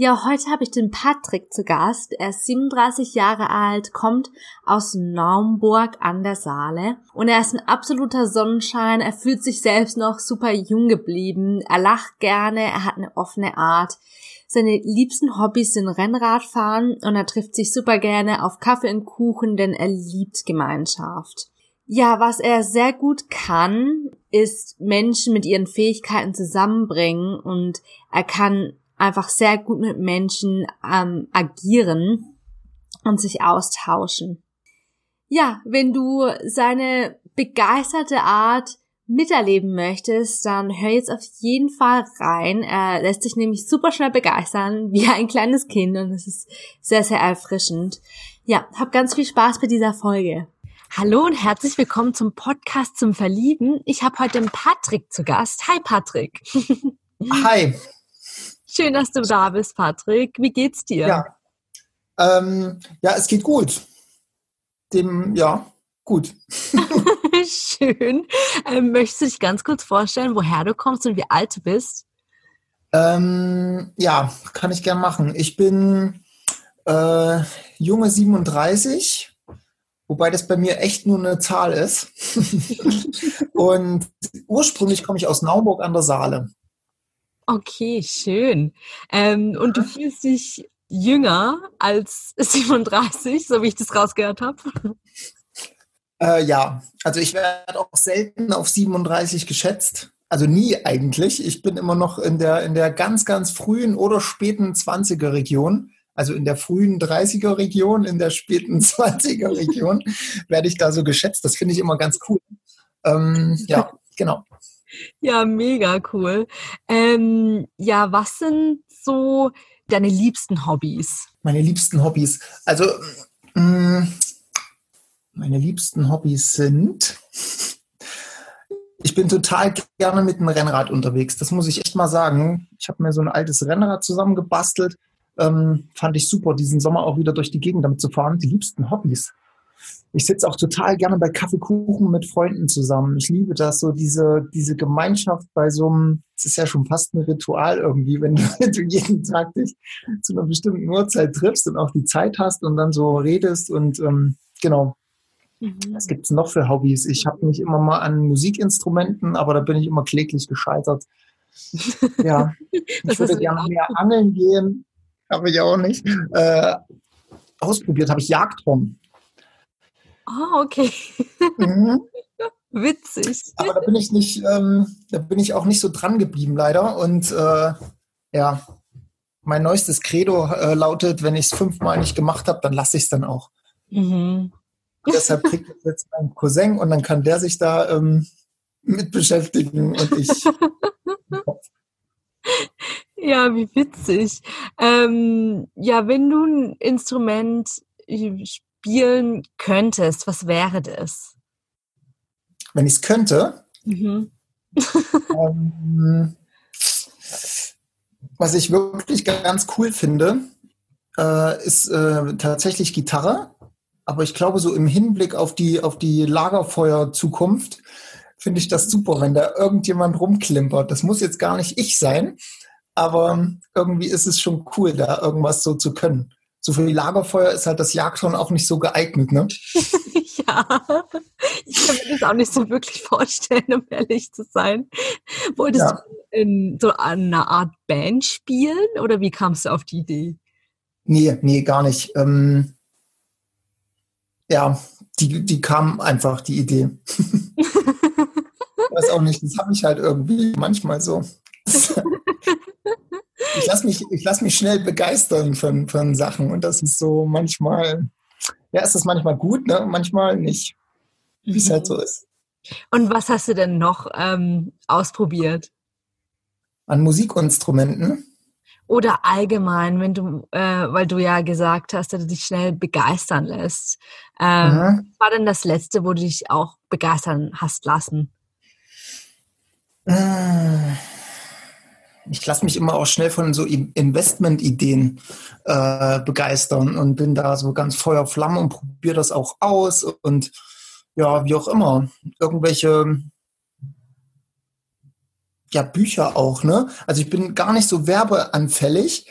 Ja, heute habe ich den Patrick zu Gast. Er ist 37 Jahre alt, kommt aus Naumburg an der Saale und er ist ein absoluter Sonnenschein. Er fühlt sich selbst noch super jung geblieben. Er lacht gerne, er hat eine offene Art. Seine liebsten Hobbys sind Rennradfahren und er trifft sich super gerne auf Kaffee und Kuchen, denn er liebt Gemeinschaft. Ja, was er sehr gut kann, ist Menschen mit ihren Fähigkeiten zusammenbringen und er kann einfach sehr gut mit Menschen ähm, agieren und sich austauschen. Ja, wenn du seine begeisterte Art miterleben möchtest, dann hör jetzt auf jeden Fall rein. Er lässt sich nämlich super schnell begeistern, wie ein kleines Kind und es ist sehr, sehr erfrischend. Ja, hab ganz viel Spaß bei dieser Folge. Hallo und herzlich willkommen zum Podcast zum Verlieben. Ich habe heute den Patrick zu Gast. Hi Patrick. Hi. Schön, dass du da bist, Patrick. Wie geht's dir? Ja, ähm, ja es geht gut. Dem, ja, gut. Schön. Ähm, möchtest du dich ganz kurz vorstellen, woher du kommst und wie alt du bist? Ähm, ja, kann ich gern machen. Ich bin äh, junge 37, wobei das bei mir echt nur eine Zahl ist. und ursprünglich komme ich aus Naumburg an der Saale. Okay, schön. Ähm, und du fühlst dich jünger als 37, so wie ich das rausgehört habe? Äh, ja, also ich werde auch selten auf 37 geschätzt. Also nie eigentlich. Ich bin immer noch in der, in der ganz, ganz frühen oder späten 20er Region. Also in der frühen 30er Region, in der späten 20er Region werde ich da so geschätzt. Das finde ich immer ganz cool. Ähm, ja, genau. Ja, mega cool. Ähm, ja, was sind so deine liebsten Hobbys? Meine liebsten Hobbys. Also, mh, mm, meine liebsten Hobbys sind. Ich bin total gerne mit dem Rennrad unterwegs. Das muss ich echt mal sagen. Ich habe mir so ein altes Rennrad zusammengebastelt. Ähm, fand ich super, diesen Sommer auch wieder durch die Gegend damit zu fahren. Die liebsten Hobbys ich sitze auch total gerne bei Kaffeekuchen mit Freunden zusammen. Ich liebe das, so diese, diese Gemeinschaft bei so einem, es ist ja schon fast ein Ritual irgendwie, wenn du, wenn du jeden Tag dich zu einer bestimmten Uhrzeit triffst und auch die Zeit hast und dann so redest und ähm, genau. Mhm. Was gibt's noch für Hobbys? Ich habe mich immer mal an Musikinstrumenten, aber da bin ich immer kläglich gescheitert. Ja, ich würde gerne mehr angeln gehen, habe ich auch nicht. Äh, ausprobiert habe ich Jagdhorn. Ah, okay. Mhm. Witzig. Aber da bin ich nicht, ähm, da bin ich auch nicht so dran geblieben, leider. Und äh, ja, mein neuestes Credo äh, lautet, wenn ich es fünfmal nicht gemacht habe, dann lasse ich es dann auch. Mhm. Deshalb kriegt ich jetzt meinen Cousin und dann kann der sich da ähm, mit beschäftigen und ich. ja, wie witzig. Ähm, ja, wenn du ein Instrument spielen könntest, was wäre das? Wenn ich es könnte? Mhm. ähm, was ich wirklich ganz cool finde, äh, ist äh, tatsächlich Gitarre. Aber ich glaube, so im Hinblick auf die, auf die Lagerfeuer-Zukunft finde ich das super, wenn da irgendjemand rumklimpert. Das muss jetzt gar nicht ich sein, aber irgendwie ist es schon cool, da irgendwas so zu können so für die Lagerfeuer ist halt das Jagdhorn auch nicht so geeignet, ne? ja, ich kann mir das auch nicht so wirklich vorstellen, um ehrlich zu sein. Wolltest ja. du in so einer Art Band spielen oder wie kamst du auf die Idee? Nee, nee, gar nicht. Ähm, ja, die, die kam einfach, die Idee. ich weiß auch nicht, das habe ich halt irgendwie manchmal so. ich lasse mich, lass mich schnell begeistern von, von Sachen und das ist so manchmal, ja, ist das manchmal gut, ne? manchmal nicht, wie es halt so ist. Und was hast du denn noch ähm, ausprobiert? An Musikinstrumenten? Oder allgemein, wenn du, äh, weil du ja gesagt hast, dass du dich schnell begeistern lässt. Ähm, mhm. Was war denn das letzte, wo du dich auch begeistern hast lassen? Äh ich lasse mich immer auch schnell von so Investment-Ideen äh, begeistern und bin da so ganz Feuer Flamme und probiere das auch aus und ja, wie auch immer. Irgendwelche ja, Bücher auch, ne? Also ich bin gar nicht so werbeanfällig.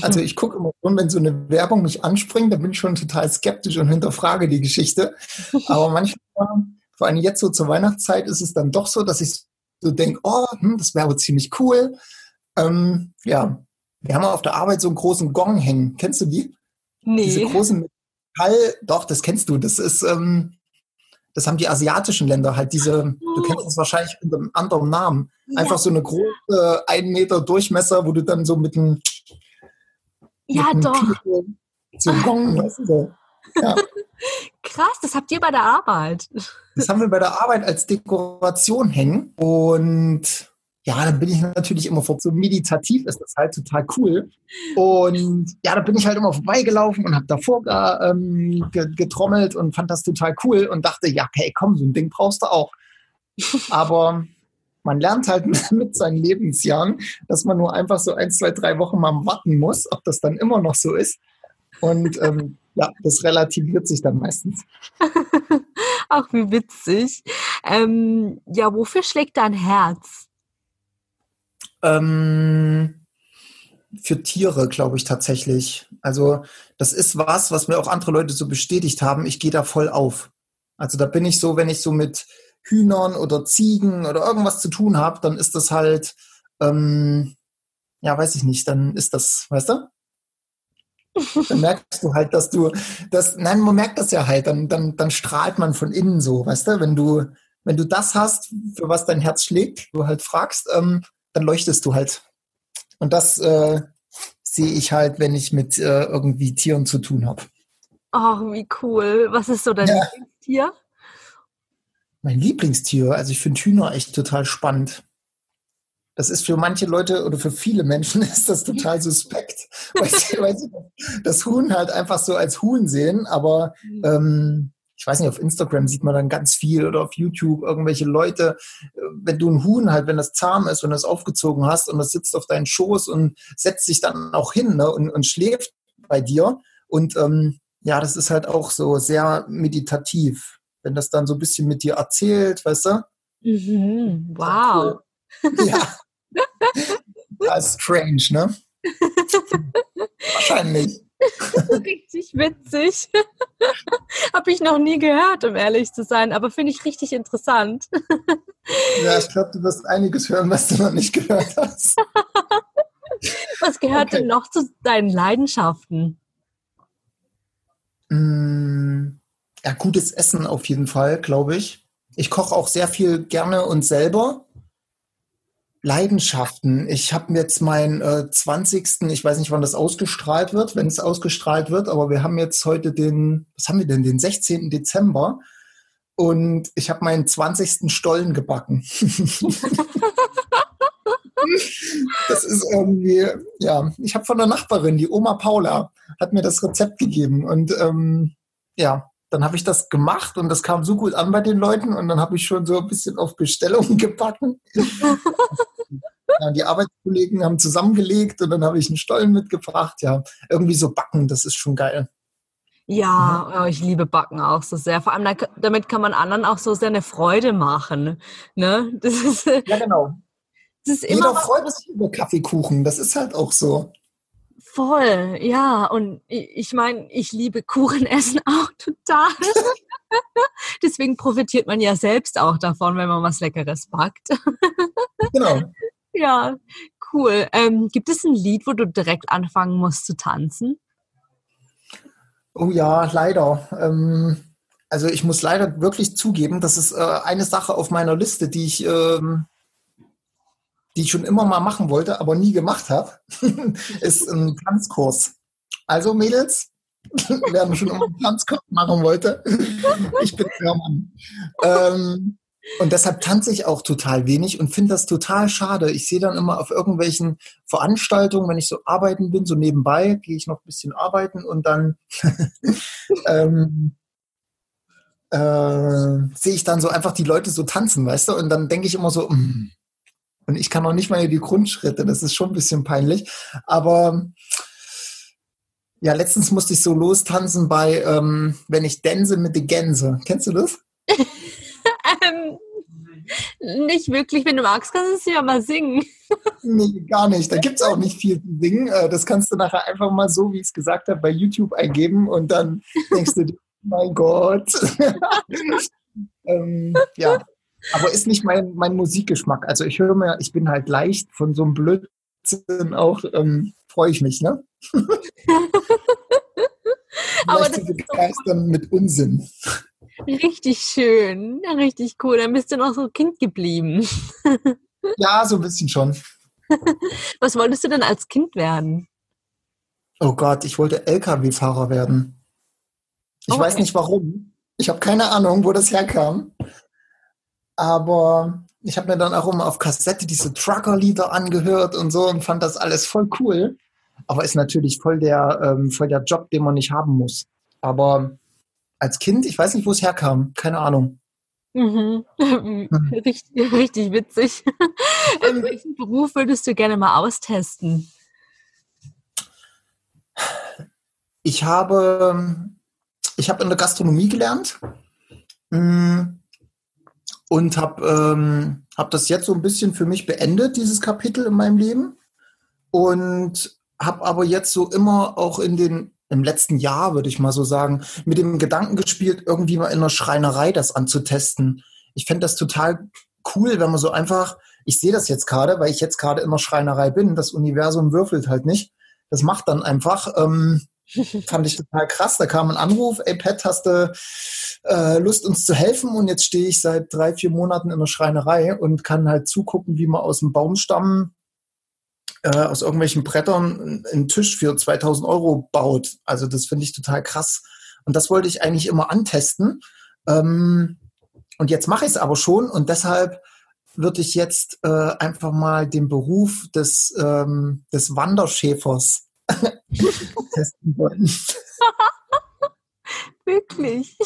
Also ich gucke immer schon, wenn so eine Werbung mich anspringt, dann bin ich schon total skeptisch und hinterfrage die Geschichte. Aber manchmal, vor allem jetzt so zur Weihnachtszeit, ist es dann doch so, dass ich so denke, oh, hm, das wäre ziemlich cool. Ähm, ja, wir haben auf der Arbeit so einen großen Gong hängen. Kennst du die? Nee. Diese großen Metall, doch, das kennst du. Das ist, ähm, das haben die asiatischen Länder halt diese, du kennst es wahrscheinlich unter einem anderen Namen. Einfach so eine große, ein Meter Durchmesser, wo du dann so mit einem ja, mit doch. Kilo, so Gong, weißt du, ja. Krass, das habt ihr bei der Arbeit. Das haben wir bei der Arbeit als Dekoration hängen und ja, dann bin ich natürlich immer vor, so meditativ ist das halt total cool. Und ja, da bin ich halt immer vorbeigelaufen und habe davor ähm, getrommelt und fand das total cool und dachte, ja, okay, komm, so ein Ding brauchst du auch. Aber man lernt halt mit seinen Lebensjahren, dass man nur einfach so ein, zwei, drei Wochen mal warten muss, ob das dann immer noch so ist. Und ähm, ja, das relativiert sich dann meistens. Ach, wie witzig. Ähm, ja, wofür schlägt dein Herz? Ähm, für Tiere, glaube ich tatsächlich. Also das ist was, was mir auch andere Leute so bestätigt haben. Ich gehe da voll auf. Also da bin ich so, wenn ich so mit Hühnern oder Ziegen oder irgendwas zu tun habe, dann ist das halt, ähm, ja, weiß ich nicht, dann ist das, weißt du? Dann merkst du halt, dass du das, nein, man merkt das ja halt, dann, dann, dann strahlt man von innen so, weißt du, wenn du, wenn du das hast, für was dein Herz schlägt, du halt fragst, ähm, dann leuchtest du halt. Und das äh, sehe ich halt, wenn ich mit äh, irgendwie Tieren zu tun habe. Oh, wie cool. Was ist so dein ja. Lieblingstier? Mein Lieblingstier, also ich finde Hühner echt total spannend. Das ist für manche Leute oder für viele Menschen ist das total suspekt, weil sie, weil sie das Huhn halt einfach so als Huhn sehen, aber mhm. ähm, ich weiß nicht, auf Instagram sieht man dann ganz viel oder auf YouTube irgendwelche Leute, wenn du ein Huhn halt, wenn das zahm ist und das aufgezogen hast und das sitzt auf deinen Schoß und setzt sich dann auch hin ne, und, und schläft bei dir. Und ähm, ja, das ist halt auch so sehr meditativ, wenn das dann so ein bisschen mit dir erzählt, weißt du? Mhm, wow. Ja. das ist strange, ne? Wahrscheinlich. richtig witzig. Habe ich noch nie gehört, um ehrlich zu sein, aber finde ich richtig interessant. ja, ich glaube, du wirst einiges hören, was du noch nicht gehört hast. was gehört okay. denn noch zu deinen Leidenschaften? Mm, ja, gutes Essen auf jeden Fall, glaube ich. Ich koche auch sehr viel gerne und selber. Leidenschaften. Ich habe jetzt meinen äh, 20. Ich weiß nicht, wann das ausgestrahlt wird, wenn es ausgestrahlt wird, aber wir haben jetzt heute den, was haben wir denn, den 16. Dezember und ich habe meinen 20. Stollen gebacken. das ist irgendwie, ja, ich habe von der Nachbarin, die Oma Paula, hat mir das Rezept gegeben und ähm, ja, dann habe ich das gemacht und das kam so gut an bei den Leuten und dann habe ich schon so ein bisschen auf Bestellung gebacken. Ja, die Arbeitskollegen haben zusammengelegt und dann habe ich einen Stollen mitgebracht. Ja, irgendwie so backen, das ist schon geil. Ja, mhm. oh, ich liebe Backen auch so sehr. Vor allem damit kann man anderen auch so sehr eine Freude machen. Ne? Das ist, ja, genau. Das ist Jeder freut sich über Kaffeekuchen, das ist halt auch so. Voll, ja. Und ich meine, ich liebe Kuchen essen auch total. Deswegen profitiert man ja selbst auch davon, wenn man was Leckeres backt. Genau. Ja, cool. Ähm, gibt es ein Lied, wo du direkt anfangen musst zu tanzen? Oh ja, leider. Ähm, also ich muss leider wirklich zugeben, das ist äh, eine Sache auf meiner Liste, die ich, ähm, die ich schon immer mal machen wollte, aber nie gemacht habe, ist ein Tanzkurs. Also Mädels, wer schon immer einen Tanzkurs machen wollte, ich bin der Mann. Ähm, und deshalb tanze ich auch total wenig und finde das total schade. Ich sehe dann immer auf irgendwelchen Veranstaltungen, wenn ich so arbeiten bin, so nebenbei, gehe ich noch ein bisschen arbeiten und dann ähm, äh, sehe ich dann so einfach die Leute so tanzen, weißt du? Und dann denke ich immer so, mh, mm, Und ich kann noch nicht mal die Grundschritte. Das ist schon ein bisschen peinlich. Aber ja, letztens musste ich so lostanzen bei ähm, Wenn ich dänse mit den Gänse. Kennst du das? Nicht wirklich. Wenn du magst, kannst du es ja mal singen. nee, gar nicht. Da gibt es auch nicht viel zu singen. Äh, das kannst du nachher einfach mal so, wie ich es gesagt habe, bei YouTube eingeben und dann denkst du, mein Gott. ähm, ja, aber ist nicht mein, mein Musikgeschmack. Also ich höre mir, ich bin halt leicht von so einem Blödsinn auch, ähm, freue ich mich, ne? aber das ist begeistern mit Unsinn. Richtig schön, richtig cool. Dann bist du noch so Kind geblieben. ja, so ein bisschen schon. Was wolltest du denn als Kind werden? Oh Gott, ich wollte LKW-Fahrer werden. Ich okay. weiß nicht warum. Ich habe keine Ahnung, wo das herkam. Aber ich habe mir dann auch immer auf Kassette diese Trucker-Lieder angehört und so und fand das alles voll cool. Aber ist natürlich voll der, ähm, voll der Job, den man nicht haben muss. Aber als Kind, ich weiß nicht, wo es herkam. Keine Ahnung. Mhm. Hm. Richtig, richtig witzig. In welchen Beruf würdest du gerne mal austesten? Ich habe, ich habe in der Gastronomie gelernt hm, und habe ähm, hab das jetzt so ein bisschen für mich beendet, dieses Kapitel in meinem Leben. Und habe aber jetzt so immer auch in den im letzten Jahr, würde ich mal so sagen, mit dem Gedanken gespielt, irgendwie mal in einer Schreinerei das anzutesten. Ich fände das total cool, wenn man so einfach, ich sehe das jetzt gerade, weil ich jetzt gerade in der Schreinerei bin, das Universum würfelt halt nicht. Das macht dann einfach. Ähm, fand ich total krass. Da kam ein Anruf, ey Pat, hast du äh, Lust, uns zu helfen? Und jetzt stehe ich seit drei, vier Monaten in der Schreinerei und kann halt zugucken, wie man aus dem Baumstamm äh, aus irgendwelchen Brettern einen Tisch für 2000 Euro baut. Also das finde ich total krass. Und das wollte ich eigentlich immer antesten. Ähm, und jetzt mache ich es aber schon und deshalb würde ich jetzt äh, einfach mal den Beruf des, ähm, des Wanderschäfers testen wollen. wirklich?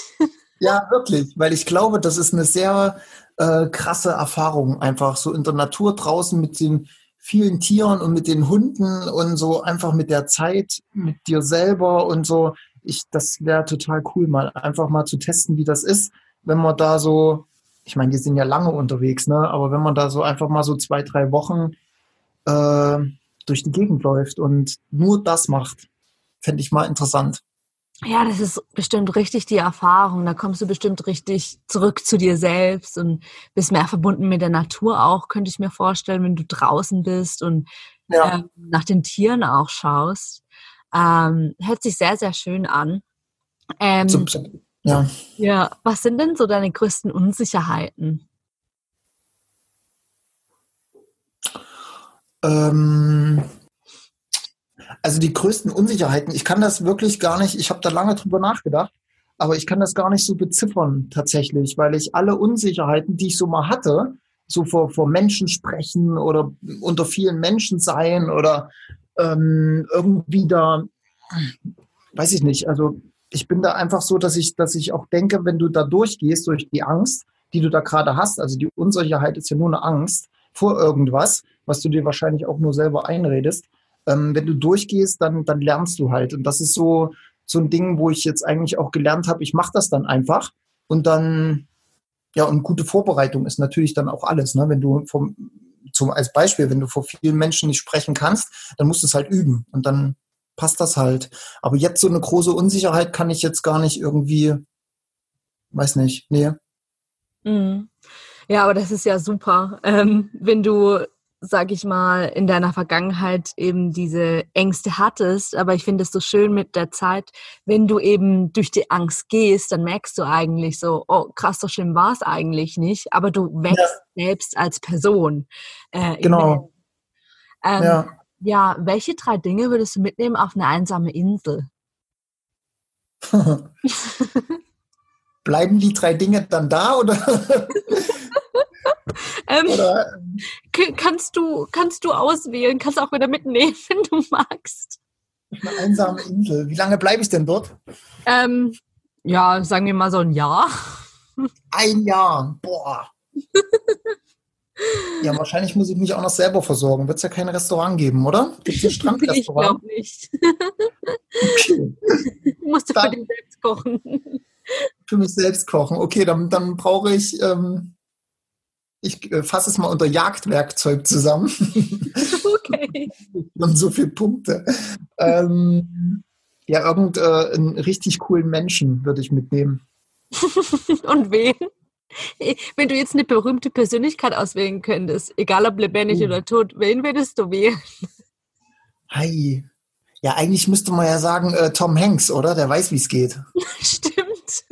Ja, wirklich, weil ich glaube, das ist eine sehr äh, krasse Erfahrung, einfach so in der Natur draußen mit den vielen Tieren und mit den Hunden und so einfach mit der Zeit, mit dir selber und so. Ich, das wäre total cool, mal einfach mal zu testen, wie das ist, wenn man da so, ich meine, die sind ja lange unterwegs, ne? Aber wenn man da so einfach mal so zwei, drei Wochen äh, durch die Gegend läuft und nur das macht, fände ich mal interessant. Ja, das ist bestimmt richtig die Erfahrung. Da kommst du bestimmt richtig zurück zu dir selbst und bist mehr verbunden mit der Natur auch, könnte ich mir vorstellen, wenn du draußen bist und ja. ähm, nach den Tieren auch schaust. Ähm, hört sich sehr, sehr schön an. Ähm, ja. ja, was sind denn so deine größten Unsicherheiten? Ähm, also die größten Unsicherheiten, ich kann das wirklich gar nicht, ich habe da lange drüber nachgedacht, aber ich kann das gar nicht so beziffern tatsächlich, weil ich alle Unsicherheiten, die ich so mal hatte, so vor, vor Menschen sprechen oder unter vielen Menschen sein oder ähm, irgendwie da, weiß ich nicht, also ich bin da einfach so, dass ich, dass ich auch denke, wenn du da durchgehst durch die Angst, die du da gerade hast, also die Unsicherheit ist ja nur eine Angst vor irgendwas, was du dir wahrscheinlich auch nur selber einredest, ähm, wenn du durchgehst, dann, dann lernst du halt. Und das ist so, so ein Ding, wo ich jetzt eigentlich auch gelernt habe, ich mache das dann einfach und dann, ja, und gute Vorbereitung ist natürlich dann auch alles. Ne? Wenn du vom, zum, als Beispiel, wenn du vor vielen Menschen nicht sprechen kannst, dann musst du es halt üben und dann passt das halt. Aber jetzt so eine große Unsicherheit kann ich jetzt gar nicht irgendwie, weiß nicht, nee. Mhm. Ja, aber das ist ja super. Ähm, wenn du sag ich mal, in deiner Vergangenheit eben diese Ängste hattest. Aber ich finde es so schön mit der Zeit, wenn du eben durch die Angst gehst, dann merkst du eigentlich so, oh krass, so schlimm war es eigentlich nicht. Aber du wächst ja. selbst als Person. Äh, genau. Ähm, ja. ja, welche drei Dinge würdest du mitnehmen auf eine einsame Insel? Bleiben die drei Dinge dann da oder? Ähm, kannst, du, kannst du auswählen, kannst auch wieder mitnehmen, wenn du magst. Eine einsame Insel. Wie lange bleibe ich denn dort? Ähm, ja, sagen wir mal so ein Jahr. Ein Jahr. Boah. Ja, wahrscheinlich muss ich mich auch noch selber versorgen. Wird es ja kein Restaurant geben, oder? Gibt es ein Strandrestaurant? Ich glaube nicht. Okay. Musst du Dann- für dich selbst kochen. Für mich selbst kochen. Okay, dann, dann brauche ich, ähm, ich äh, fasse es mal unter Jagdwerkzeug zusammen. Okay. und so viele Punkte. Ähm, ja, irgendeinen richtig coolen Menschen würde ich mitnehmen. Und wen? Wenn du jetzt eine berühmte Persönlichkeit auswählen könntest, egal ob lebendig Oh. oder tot, wen würdest du wählen? Hi. Ja, eigentlich müsste man ja sagen, äh, Tom Hanks, oder? Der weiß, wie es geht. Stimmt.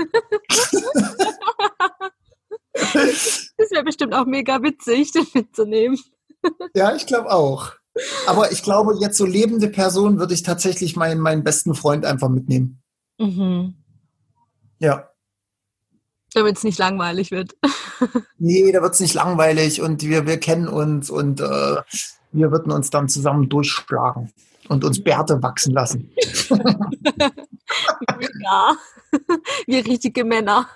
Das wäre bestimmt auch mega witzig, den mitzunehmen. Ja, ich glaube auch. Aber ich glaube, jetzt so lebende Person würde ich tatsächlich meinen, meinen besten Freund einfach mitnehmen. Mhm. Ja. Damit es nicht langweilig wird. Nee, da wird es nicht langweilig und wir, wir kennen uns und äh, wir würden uns dann zusammen durchschlagen und uns Bärte wachsen lassen. Ja. Wir richtige Männer.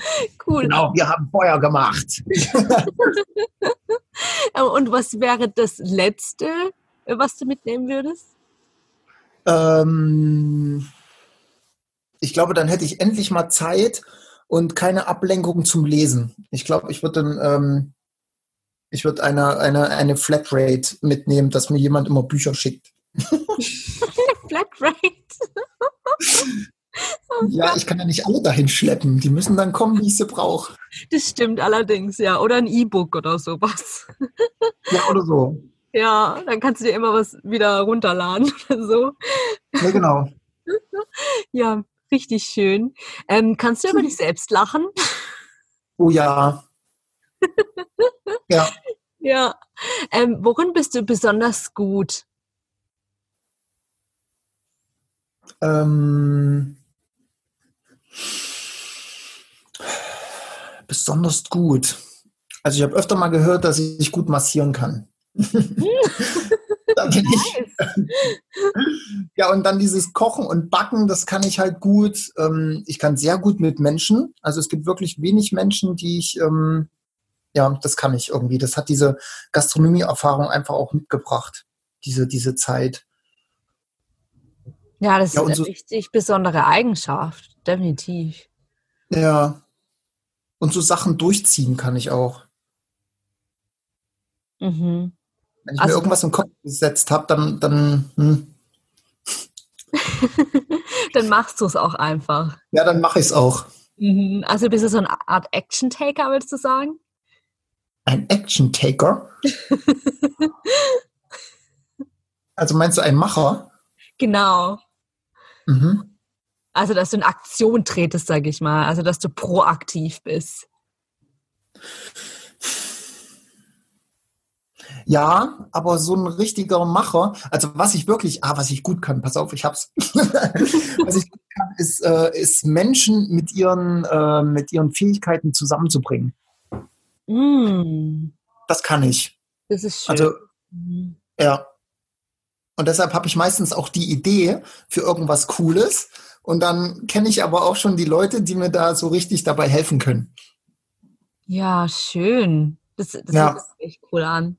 Cool. Genau, wir haben Feuer gemacht. Und was wäre das Letzte, was du mitnehmen würdest? Ähm, ich glaube, dann hätte ich endlich mal Zeit und keine Ablenkung zum Lesen. Ich glaube, ich würde dann, ähm, ich würde eine, eine, eine Flatrate mitnehmen, dass mir jemand immer Bücher schickt. Flatrate. Ja, ich kann ja nicht alle dahin schleppen. Die müssen dann kommen, wie ich sie brauche. Das stimmt allerdings, ja. Oder ein E-Book oder sowas. Ja, oder so. Ja, dann kannst du dir immer was wieder runterladen oder so. Ja, genau. Ja, richtig schön. Ähm, kannst du über dich selbst lachen? Oh ja. Ja. Ja. Ähm, worin bist du besonders gut? Ähm, besonders gut. Also ich habe öfter mal gehört, dass ich gut massieren kann. da bin ich. Ja, und dann dieses Kochen und Backen, das kann ich halt gut. Ähm, ich kann sehr gut mit Menschen. Also es gibt wirklich wenig Menschen, die ich, ähm, ja, das kann ich irgendwie. Das hat diese Gastronomie-Erfahrung einfach auch mitgebracht, diese, diese Zeit. Ja, das Ja, ist eine so- richtig besondere Eigenschaft. Definitiv. Ja. Und so Sachen durchziehen kann ich auch. Mhm. Wenn ich Also- mir irgendwas im Kopf gesetzt habe, dann, dann, hm, Dann machst du es auch einfach. ja, dann mache ich es auch. Mhm. Also bist du so eine Art Action-Taker, würdest du sagen? Ein Action-Taker? also meinst du ein Macher? Genau. Mhm. Also, dass du in Aktion tretest, sag ich mal. Also, dass du proaktiv bist. Ja, aber so ein richtiger Macher, also was ich wirklich, ah, was ich gut kann, pass auf, ich hab's. was ich gut kann, ist, äh, ist Menschen mit ihren, äh, mit ihren Fähigkeiten zusammenzubringen. Mm, Das kann ich. das ist schön. Also, Mhm. ja. Und deshalb habe ich meistens auch die Idee für irgendwas Cooles. Und dann kenne ich aber auch schon die Leute, die mir da so richtig dabei helfen können. ja, schön. Das, das Ja. hört sich echt cool an.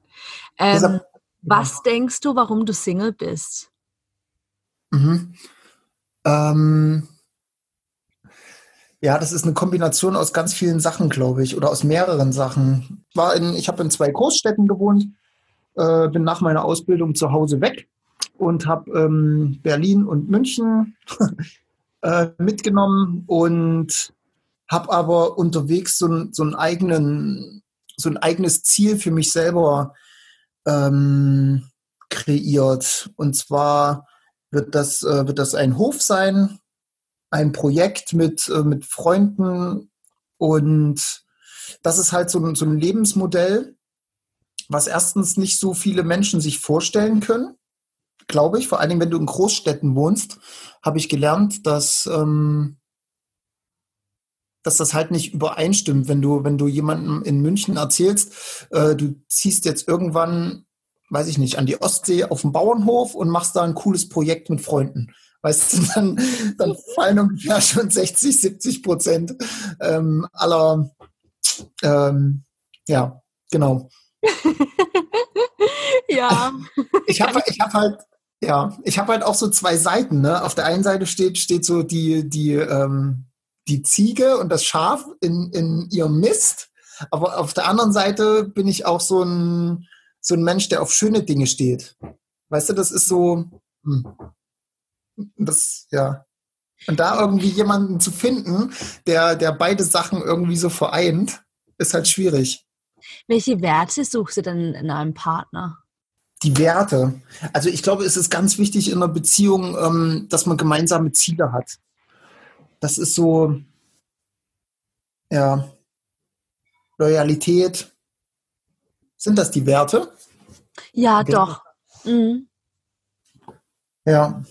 Ähm, Deshalb- was denkst du, warum du Single bist? Mhm. Ähm, ja, das ist eine Kombination aus ganz vielen Sachen, glaube ich, oder aus mehreren Sachen. War in, ich habe in zwei Großstädten gewohnt, äh, bin nach meiner Ausbildung zu Hause weg und habe ähm, Berlin und München äh, mitgenommen und habe aber unterwegs so, ein, so einen eigenen, so ein eigenes Ziel für mich selber ähm, kreiert. Und zwar wird das, äh, wird das ein Hof sein, ein Projekt mit, äh, mit Freunden und das ist halt so ein, so ein Lebensmodell, was erstens nicht so viele Menschen sich vorstellen können, glaube ich. Vor allen Dingen, wenn du in Großstädten wohnst, habe ich gelernt, dass, ähm, dass das halt nicht übereinstimmt, wenn du, wenn du jemandem in München erzählst, äh, du ziehst jetzt irgendwann, weiß ich nicht, an die Ostsee auf dem Bauernhof und machst da ein cooles Projekt mit Freunden. Weißt du, dann, dann fallen ungefähr schon 60, 70 Prozent ähm, aller, ähm, ja, genau. ja. Ich habe ich hab halt, ja, ich habe halt auch so zwei Seiten. Ne? Auf der einen Seite steht, steht so die, die, ähm, die Ziege und das Schaf in, in ihrem Mist. Aber auf der anderen Seite bin ich auch so ein, so ein Mensch, der auf schöne Dinge steht. Weißt du, das ist so, hm. das, ja. Und da irgendwie jemanden zu finden, der, der beide Sachen irgendwie so vereint, ist halt schwierig. Welche Werte suchst du denn in einem Partner? Die Werte. Also ich glaube, es ist ganz wichtig in einer Beziehung, ähm, dass man gemeinsame Ziele hat. Das ist so, ja, Loyalität. Sind das die Werte? Ja, okay. doch. Mhm. Ja.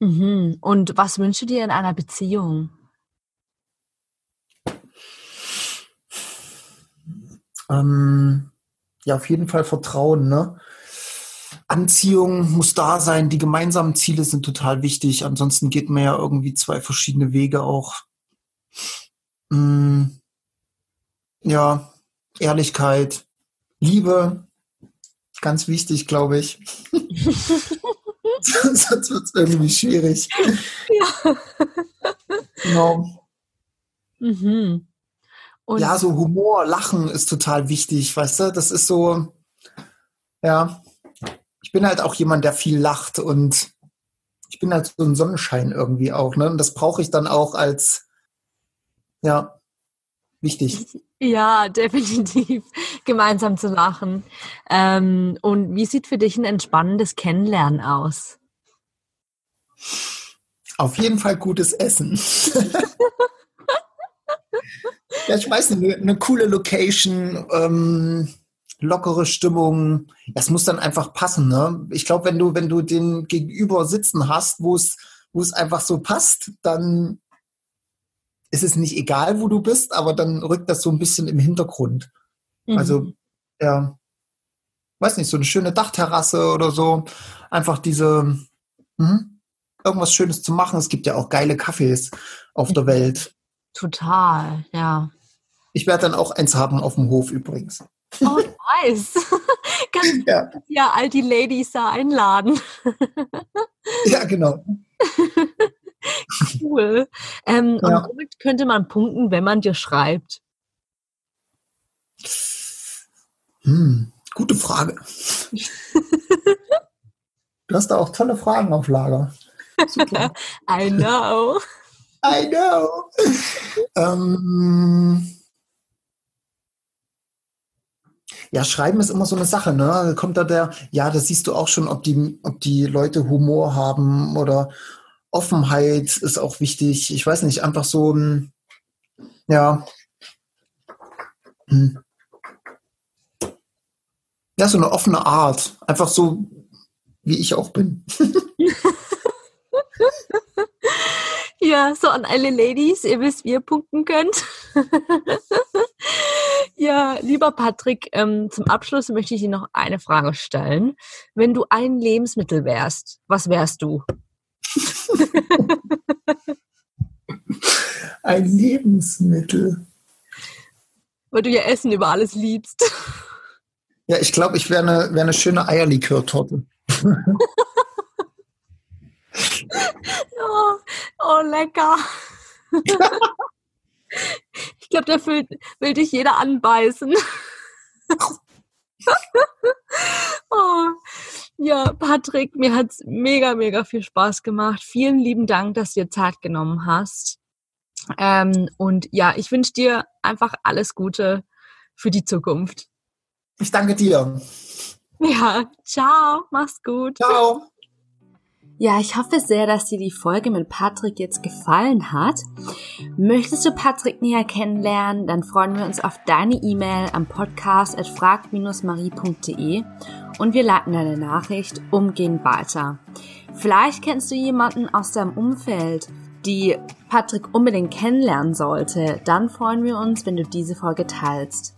Mhm. Und was wünschst du dir in einer Beziehung? Ähm, ja, auf jeden Fall Vertrauen, ne? Anziehung muss da sein, die gemeinsamen Ziele sind total wichtig. Ansonsten geht man ja irgendwie zwei verschiedene Wege auch. Mm, ja, Ehrlichkeit, Liebe, ganz wichtig, glaube ich. Sonst wird es irgendwie schwierig. Ja. Genau. Mhm. Und ja, so Humor, Lachen ist total wichtig, weißt du? Das ist so, ja. Ich bin halt auch jemand, der viel lacht und ich bin halt so ein Sonnenschein irgendwie auch, ne? Und das brauche ich dann auch als, ja, wichtig. Ja, definitiv. Gemeinsam zu lachen. Ähm, und wie sieht für dich ein entspannendes Kennenlernen aus? Auf jeden Fall gutes Essen. Ja, ich weiß nicht, eine, eine coole Location, ähm, lockere Stimmung. Das muss dann einfach passen, ne? Ich glaube, wenn du, wenn du den Gegenüber sitzen hast, wo es, wo es einfach so passt, dann ist es nicht egal, wo du bist, aber dann rückt das so ein bisschen im Hintergrund. Mhm. Also, ja, weiß nicht, so eine schöne Dachterrasse oder so. Einfach diese, mh, irgendwas Schönes zu machen. Es gibt ja auch geile Cafés auf der Welt. Total, ja. Ich werde dann auch eins haben auf dem Hof übrigens. Oh, nice. Kannst ja. ja all die Ladies da einladen. ja, genau. cool. Ähm, ja. Und womit könnte man punkten, wenn man dir schreibt? Hm, gute Frage. du hast da auch tolle Fragen auf Lager. Super. I know. I know. ähm, ja, Schreiben ist immer so eine Sache, ne? Da kommt da der, ja, das siehst du auch schon, ob die, ob die Leute Humor haben oder Offenheit ist auch wichtig. Ich weiß nicht, einfach so ein, ja. Hm. Ja, so eine offene Art. Einfach so, wie ich auch bin. Ja, so an alle Ladies, ihr wisst, wie ihr punkten könnt. ja, lieber Patrick, ähm, zum Abschluss möchte ich dir noch eine Frage stellen. Wenn du ein Lebensmittel wärst, was wärst du? ein Lebensmittel. Weil du ja Essen über alles liebst. Ja, ich glaube, ich wäre eine wär ne schöne Eierlikörtorte. oh, oh, lecker. ich glaube, da will, will dich jeder anbeißen. oh. Ja, Patrick, mir hat es mega, mega viel Spaß gemacht. Vielen lieben Dank, dass du dir Zeit genommen hast. Ähm, und ja, ich wünsche dir einfach alles Gute für die Zukunft. Ich danke dir. Ja, ciao, mach's gut. Ciao. Ja, ich hoffe sehr, dass dir die Folge mit Patrick jetzt gefallen hat. Möchtest du Patrick näher kennenlernen, dann freuen wir uns auf deine E-Mail am Podcast at frag-marie.de und wir leiten deine Nachricht umgehend weiter. Vielleicht kennst du jemanden aus deinem Umfeld, die Patrick unbedingt kennenlernen sollte. Dann freuen wir uns, wenn du diese Folge teilst.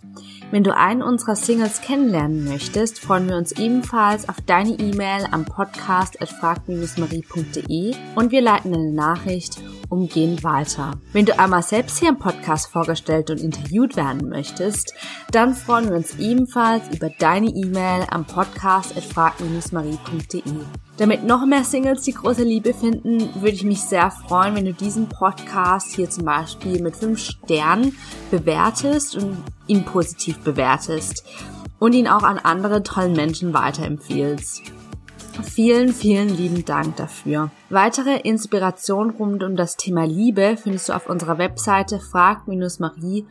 Wenn du einen unserer Singles kennenlernen möchtest, freuen wir uns ebenfalls auf deine E-Mail am Podcast at frag-marie.de und wir leiten eine Nachricht umgehend weiter. Wenn du einmal selbst hier im Podcast vorgestellt und interviewt werden möchtest, dann freuen wir uns ebenfalls über deine E-Mail am podcast.frag-marie.de. Damit noch mehr Singles die große Liebe finden, würde ich mich sehr freuen, wenn du diesen Podcast hier zum Beispiel mit fünf Sternen bewertest und ihn positiv bewertest und ihn auch an andere tollen Menschen weiterempfiehlst. Vielen, vielen lieben Dank dafür. Weitere Inspiration rund um das Thema Liebe findest du auf unserer Webseite frag-marie.de.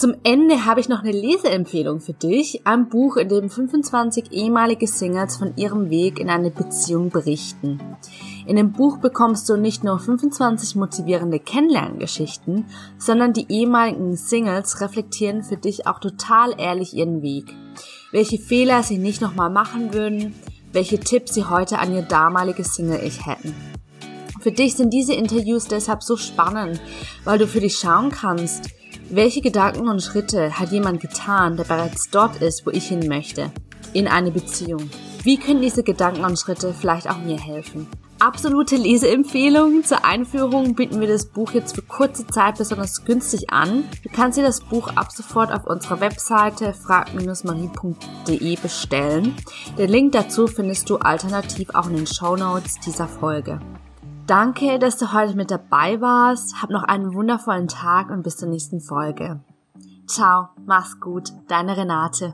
Zum Ende habe ich noch eine Leseempfehlung für dich. Ein Buch, in dem 25 ehemalige Singles von ihrem Weg in eine Beziehung berichten. In dem Buch bekommst du nicht nur 25 motivierende Kennenlerngeschichten, sondern die ehemaligen Singles reflektieren für dich auch total ehrlich ihren Weg. Welche Fehler sie nicht nochmal machen würden, welche Tipps sie heute an ihr damaliges Single-Ich hätten. Für dich sind diese Interviews deshalb so spannend, weil du für dich schauen kannst, welche Gedanken und Schritte hat jemand getan, der bereits dort ist, wo ich hin möchte? In eine Beziehung. Wie können diese Gedanken und Schritte vielleicht auch mir helfen? Absolute Leseempfehlung. Zur Einführung bieten wir das Buch jetzt für kurze Zeit besonders günstig an. Du kannst dir das Buch ab sofort auf unserer Webseite frag-marie.de bestellen. Den Link dazu findest du alternativ auch in den Show Notes dieser Folge. Danke, dass du heute mit dabei warst. Hab noch einen wundervollen Tag und bis zur nächsten Folge. Ciao, mach's gut, deine Renate.